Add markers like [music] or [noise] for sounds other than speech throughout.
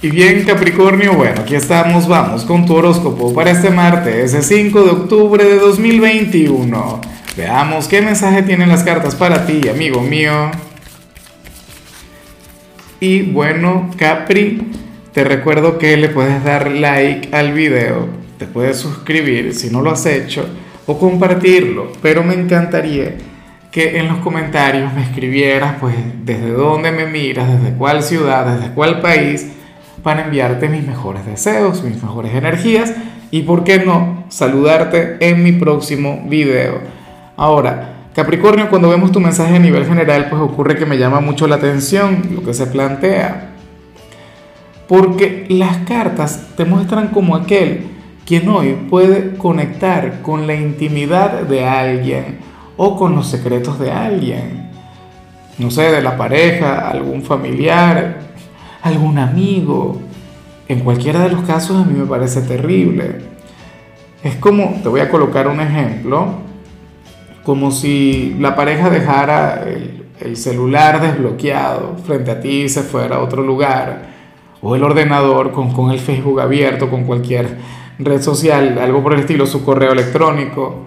Y bien Capricornio, bueno, aquí estamos, vamos con tu horóscopo para este martes, ese 5 de octubre de 2021. Veamos qué mensaje tienen las cartas para ti, amigo mío. Y bueno, Capri, te recuerdo que le puedes dar like al video, te puedes suscribir si no lo has hecho o compartirlo, pero me encantaría que en los comentarios me escribieras pues desde dónde me miras, desde cuál ciudad, desde cuál país para enviarte mis mejores deseos, mis mejores energías y, por qué no, saludarte en mi próximo video. Ahora, Capricornio, cuando vemos tu mensaje a nivel general, pues ocurre que me llama mucho la atención lo que se plantea. Porque las cartas te muestran como aquel quien hoy puede conectar con la intimidad de alguien o con los secretos de alguien. No sé, de la pareja, algún familiar, algún amigo. En cualquiera de los casos a mí me parece terrible. Es como, te voy a colocar un ejemplo, como si la pareja dejara el, celular desbloqueado frente a ti y se fuera a otro lugar, o el ordenador con, con el Facebook abierto, con cualquier red social, algo por el estilo, su correo electrónico.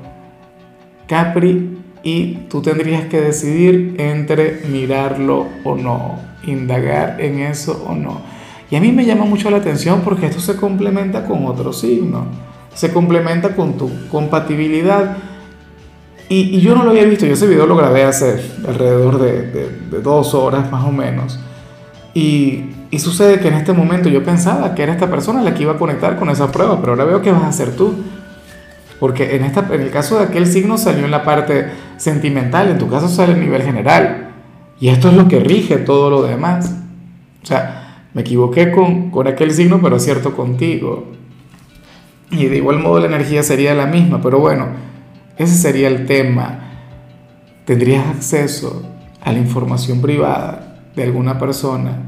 Capri, y tú tendrías que decidir entre mirarlo o no indagar en eso o no. Y a mí me llama mucho la atención porque esto se complementa con otro signo, se complementa con tu compatibilidad. Y, yo no lo había visto, yo ese video lo grabé hace alrededor de, dos horas más o menos. Y, sucede que en este momento yo pensaba que era esta persona la que iba a conectar con esa prueba, pero ahora veo que vas a ser tú. Porque en, esta, en el caso de aquel signo salió en la parte sentimental, en tu caso sale a nivel general. Y esto es lo que rige todo lo demás. O sea, me equivoqué con, con aquel signo, pero es cierto contigo. Y de igual modo la energía sería la misma, pero bueno, ese sería el tema. Tendrías acceso a la información privada de alguna persona,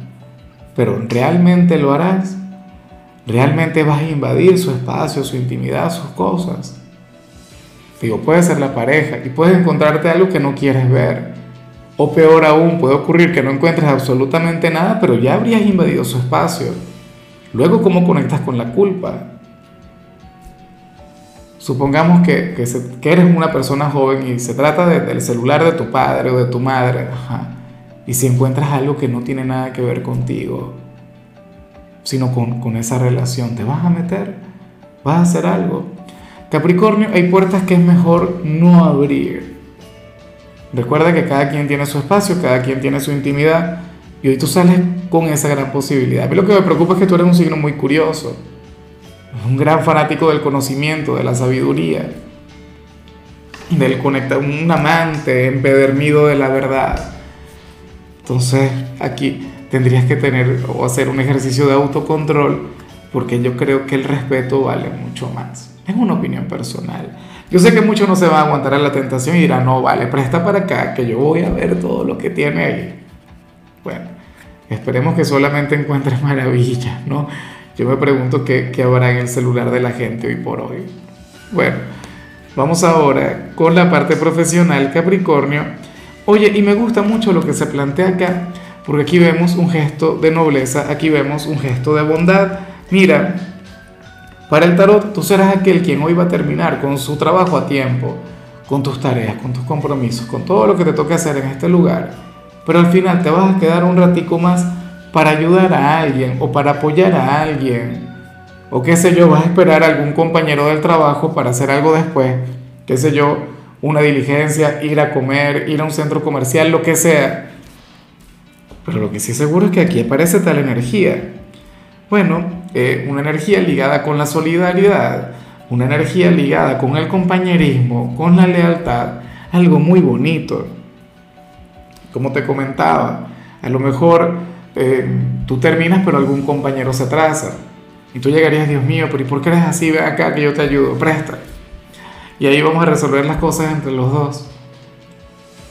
pero ¿realmente lo harás? ¿Realmente vas a invadir su espacio, su intimidad, sus cosas? Digo, puede ser la pareja y puedes encontrarte algo que no quieres ver. O peor aún, puede ocurrir que no encuentres absolutamente nada, pero ya habrías invadido su espacio. Luego, ¿cómo conectas con la culpa? Supongamos que, que, eres una persona joven y se trata del celular de tu padre o de tu madre, y si encuentras algo que no tiene nada que ver contigo, sino con, con esa relación, ¿te vas a meter? ¿Vas a hacer algo? Capricornio, hay puertas que es mejor no abrir Recuerda que cada quien tiene su espacio, cada quien tiene su intimidad y hoy tú sales con esa gran posibilidad. A mí lo que me preocupa es que tú eres un signo muy curioso, un gran fanático del conocimiento, de la sabiduría, del conectar, un amante empedernido de la verdad. Entonces aquí tendrías que tener o hacer un ejercicio de autocontrol porque yo creo que el respeto vale mucho más. Es una opinión personal. Yo sé que muchos no se van a aguantar a la tentación y dirán, no, vale, presta para acá, que yo voy a ver todo lo que tiene ahí. Bueno, esperemos que solamente encuentres [laughs] maravillas, ¿no? Yo me pregunto qué, qué habrá en el celular de la gente hoy por hoy. Bueno, vamos ahora con la parte profesional, Capricornio. Oye, y me gusta mucho lo que se plantea acá, porque aquí vemos un gesto de nobleza, aquí vemos un gesto de bondad. Mira, para el tarot, tú serás aquel quien hoy va a terminar con su trabajo a tiempo, con tus tareas, con tus compromisos, con todo lo que te toque hacer en este lugar. Pero al final te vas a quedar un ratico más para ayudar a alguien o para apoyar a alguien. O qué sé yo, vas a esperar a algún compañero del trabajo para hacer algo después. Qué sé yo, una diligencia, ir a comer, ir a un centro comercial, lo que sea. Pero lo que sí seguro es que aquí aparece tal energía. Bueno, eh, una energía ligada con la solidaridad, una energía ligada con el compañerismo, con la lealtad, algo muy bonito. Como te comentaba, a lo mejor eh, tú terminas pero algún compañero se atrasa y tú llegarías, Dios mío, pero ¿y por qué eres así? Acá que yo te ayudo, presta. Y ahí vamos a resolver las cosas entre los dos.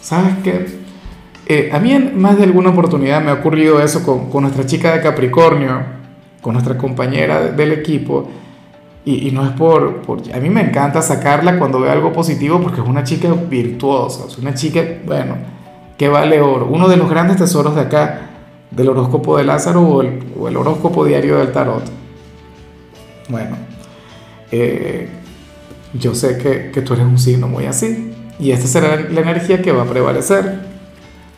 ¿Sabes qué? Eh, a mí en más de alguna oportunidad me ha ocurrido eso con, con nuestra chica de Capricornio con nuestra compañera del equipo. Y, no es por, por, A mí me encanta sacarla cuando veo algo positivo porque es una chica virtuosa, es una chica, bueno, que vale oro. Uno de los grandes tesoros de acá del horóscopo de Lázaro o el, horóscopo diario del tarot. Bueno, eh, yo sé que, que tú eres un signo muy así y esta será la energía que va a prevalecer.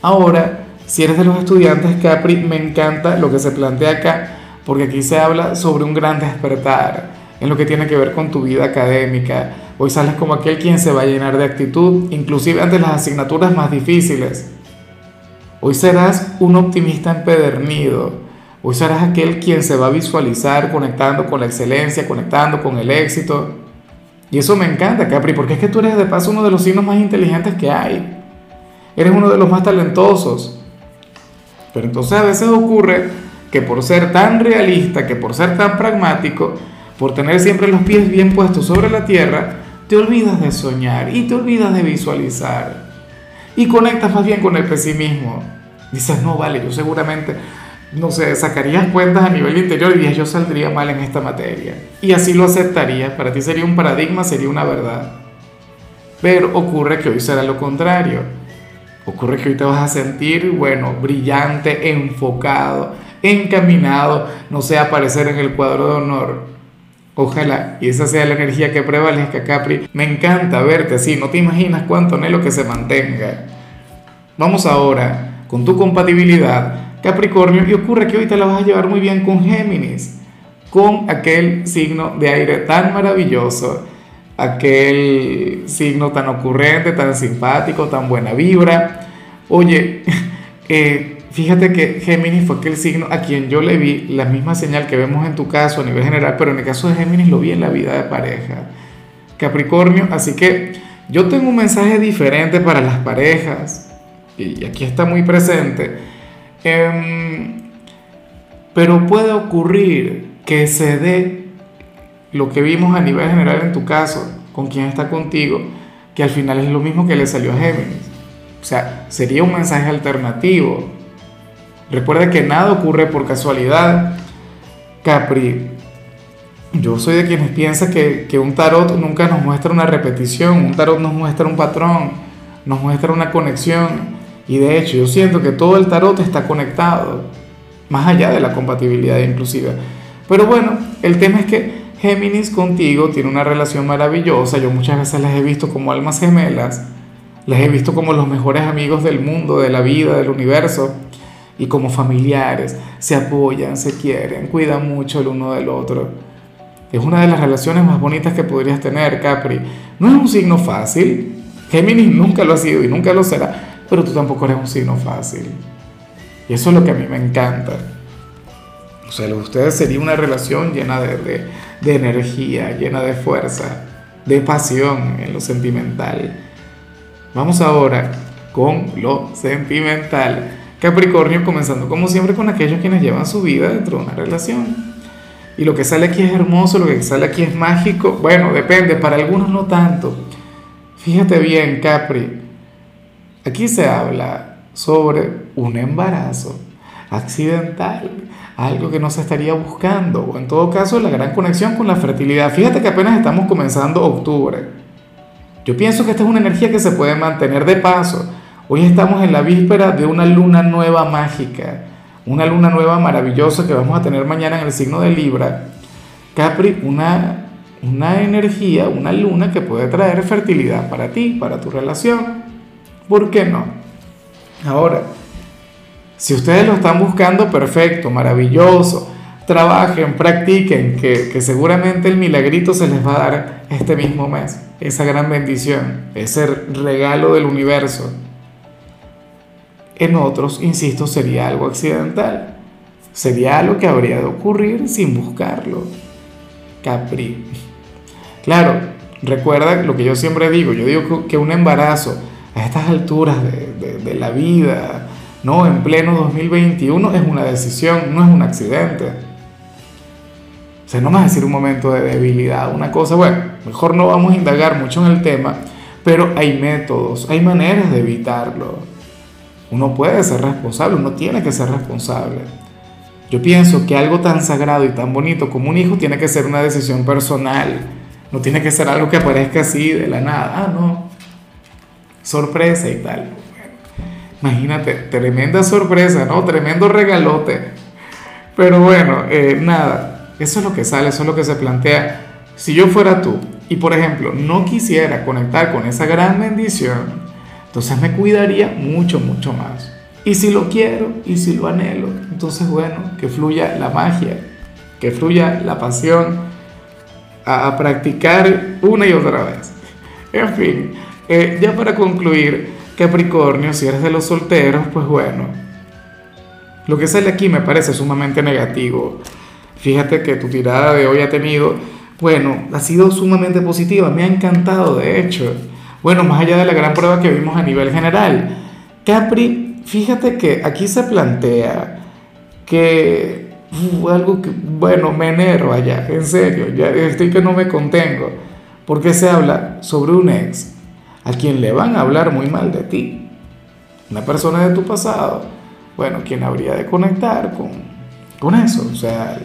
Ahora, si eres de los estudiantes Capri, me encanta lo que se plantea acá, porque aquí se habla sobre un gran despertar en lo que tiene que ver con tu vida académica. Hoy sales como aquel quien se va a llenar de actitud, inclusive ante las asignaturas más difíciles. Hoy serás un optimista empedernido. Hoy serás aquel quien se va a visualizar conectando con la excelencia, conectando con el éxito. Y eso me encanta, Capri, porque es que tú eres de paso uno de los signos más inteligentes que hay. Eres uno de los más talentosos. Pero entonces a veces ocurre que por ser tan realista, que por ser tan pragmático, por tener siempre los pies bien puestos sobre la tierra, te olvidas de soñar y te olvidas de visualizar. Y conectas más bien con el pesimismo. Dices, no, vale, yo seguramente no sé, sacarías cuentas a nivel interior y dirías yo saldría mal en esta materia. Y así lo aceptarías, para ti sería un paradigma, sería una verdad. Pero ocurre que hoy será lo contrario. Ocurre que hoy te vas a sentir, bueno, brillante, enfocado, encaminado, no sé, aparecer en el cuadro de honor. Ojalá, y esa sea la energía que prevalezca, Capri. Me encanta verte así, no te imaginas cuánto anhelo que se mantenga. Vamos ahora con tu compatibilidad Capricornio, y ocurre que hoy te la vas a llevar muy bien con Géminis, con aquel signo de aire tan maravilloso, aquel signo tan ocurrente, tan simpático, tan buena vibra. Oye, [laughs] eh, fíjate que Géminis fue aquel signo a quien yo le vi la misma señal que vemos en tu caso a nivel general, pero en el caso de Géminis lo vi en la vida de pareja. Capricornio, así que yo tengo un mensaje diferente para las parejas, y aquí está muy presente Em, pero puede ocurrir que se dé lo que vimos a nivel general en tu caso, con quien está contigo, que al final es lo mismo que le salió a Géminis. O sea, sería un mensaje alternativo. Recuerda que nada ocurre por casualidad. Capri, yo soy de quienes piensan que, que un tarot nunca nos muestra una repetición, un tarot nos muestra un patrón, nos muestra una conexión. Y de hecho yo siento que todo el tarot está conectado, más allá de la compatibilidad inclusive. Pero bueno, el tema es que Géminis contigo tiene una relación maravillosa, yo muchas veces las he visto como almas gemelas, las he visto como los mejores amigos del mundo, de la vida, del universo, y como familiares, se apoyan, se quieren, cuidan mucho el uno del otro. Es una de las relaciones más bonitas que podrías tener, Capri. No es un signo fácil, Géminis nunca lo ha sido y nunca lo será, pero tú tampoco eres un signo fácil. Y eso es lo que a mí me encanta. O sea, lo de ustedes sería una relación llena de, de, energía, llena de fuerza, de pasión en lo sentimental. Vamos ahora con lo sentimental. Capricornio comenzando como siempre con aquellos quienes llevan su vida dentro de una relación. Y lo que sale aquí es hermoso, lo que sale aquí es mágico. Bueno, depende, para algunos no tanto. Fíjate bien, Capri, Aquí se habla sobre un embarazo accidental, algo que no se estaría buscando, o en todo caso la gran conexión con la fertilidad. Fíjate que apenas estamos comenzando octubre. Yo pienso que esta es una energía que se puede mantener de paso. Hoy estamos en la víspera de una luna nueva mágica, una luna nueva maravillosa que vamos a tener mañana en el signo de Libra. Capri, una, una energía, una luna que puede traer fertilidad para ti, para tu relación. ¿Por qué no? Ahora, si ustedes lo están buscando, perfecto, maravilloso. Trabajen, practiquen, que, que, seguramente el milagrito se les va a dar este mismo mes. Esa gran bendición, ese regalo del universo. En otros, insisto, sería algo accidental. Sería algo que habría de ocurrir sin buscarlo. Capri. Claro, recuerda lo que yo siempre digo. Yo digo que un embarazo a estas alturas de, de, la vida, ¿no? En pleno 2021 es una decisión, no es un accidente. O sea, no a decir un momento de debilidad, una cosa, bueno, mejor no vamos a indagar mucho en el tema, pero hay métodos, hay maneras de evitarlo. Uno puede ser responsable, uno tiene que ser responsable. Yo pienso que algo tan sagrado y tan bonito como un hijo tiene que ser una decisión personal, no tiene que ser algo que aparezca así de la nada. Ah, no, sorpresa y tal. Imagínate, tremenda sorpresa, ¿no? Tremendo regalote. Pero bueno, eh, nada, eso es lo que sale, eso es lo que se plantea. Si yo fuera tú y por ejemplo no quisiera conectar con esa gran bendición, entonces me cuidaría mucho, mucho más. Y si lo quiero y si lo anhelo, entonces bueno, que fluya la magia, que fluya la pasión a, practicar una y otra vez. En fin, eh, ya para concluir, Capricornio, si eres de los solteros, pues bueno, lo que sale aquí me parece sumamente negativo. Fíjate que tu tirada de hoy ha tenido, bueno, ha sido sumamente positiva, me ha encantado de hecho. Bueno, más allá de la gran prueba que vimos a nivel general, Capri, fíjate que aquí se plantea que uh, algo que, bueno, me enero allá, en serio, ya estoy que no me contengo, porque se habla sobre un ex a quien le van a hablar muy mal de ti, una persona de tu pasado, bueno, quien habría de conectar con, con eso, o sea,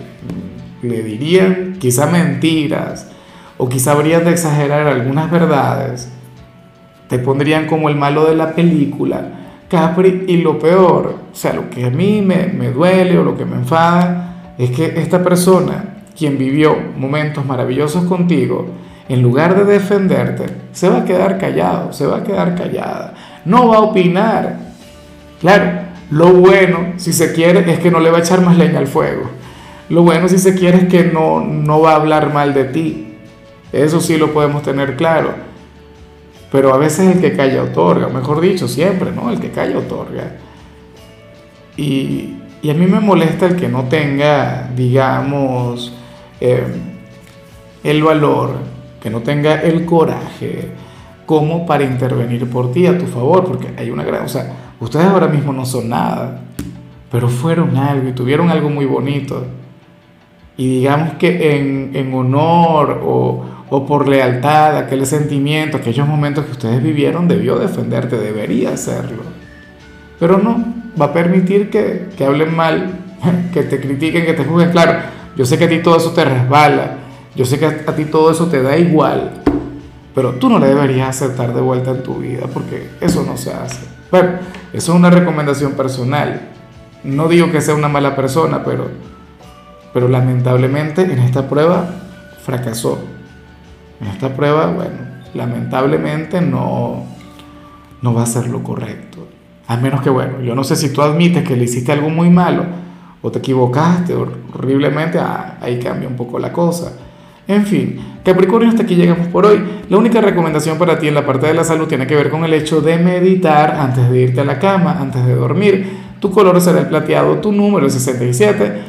le dirían quizá mentiras, o quizá habrían de exagerar algunas verdades, te pondrían como el malo de la película, Capri, y lo peor, o sea, lo que a mí me, me duele o lo que me enfada, es que esta persona, quien vivió momentos maravillosos contigo, en lugar de defenderte, se va a quedar callado, se va a quedar callada, no va a opinar. Claro, lo bueno, si se quiere, es que no le va a echar más leña al fuego. Lo bueno, si se quiere, es que no, no va a hablar mal de ti. Eso sí lo podemos tener claro. Pero a veces el que calla otorga, mejor dicho, siempre, ¿no? El que calla otorga. Y, y a mí me molesta el que no tenga, digamos, eh, el valor, que no tenga el coraje como para intervenir por ti a tu favor, porque hay una gran, o sea, ustedes ahora mismo no son nada, pero fueron algo y tuvieron algo muy bonito. Y digamos que en, en honor o, o por lealtad, aquel sentimiento, aquellos momentos que ustedes vivieron, debió defenderte, debería hacerlo. Pero no, va a permitir que, que hablen mal, [laughs] que te critiquen, que te juzguen. Claro, yo sé que a ti todo eso te resbala, yo sé que a, ti todo eso te da igual, pero tú no le deberías aceptar de vuelta en tu vida porque eso no se hace. Bueno, eso es una recomendación personal. No digo que sea una mala persona, pero, pero lamentablemente en esta prueba fracasó. Esta prueba, bueno, lamentablemente no, no va a ser lo correcto. A menos que, bueno, yo no sé si tú admites que le hiciste algo muy malo o te equivocaste horriblemente, ah, ahí cambia un poco la cosa. En fin, Capricornio, hasta aquí llegamos por hoy. La única recomendación para ti en la parte de la salud tiene que ver con el hecho de meditar antes de irte a la cama, antes de dormir. Tu color será el plateado, tu número es 67